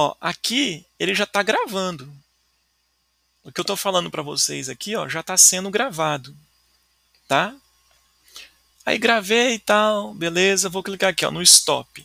Ó, aqui ele já está gravando. O que eu estou falando para vocês aqui, ó, já está sendo gravado, tá? Aí gravei e tal, beleza. Vou clicar aqui, ó, no stop.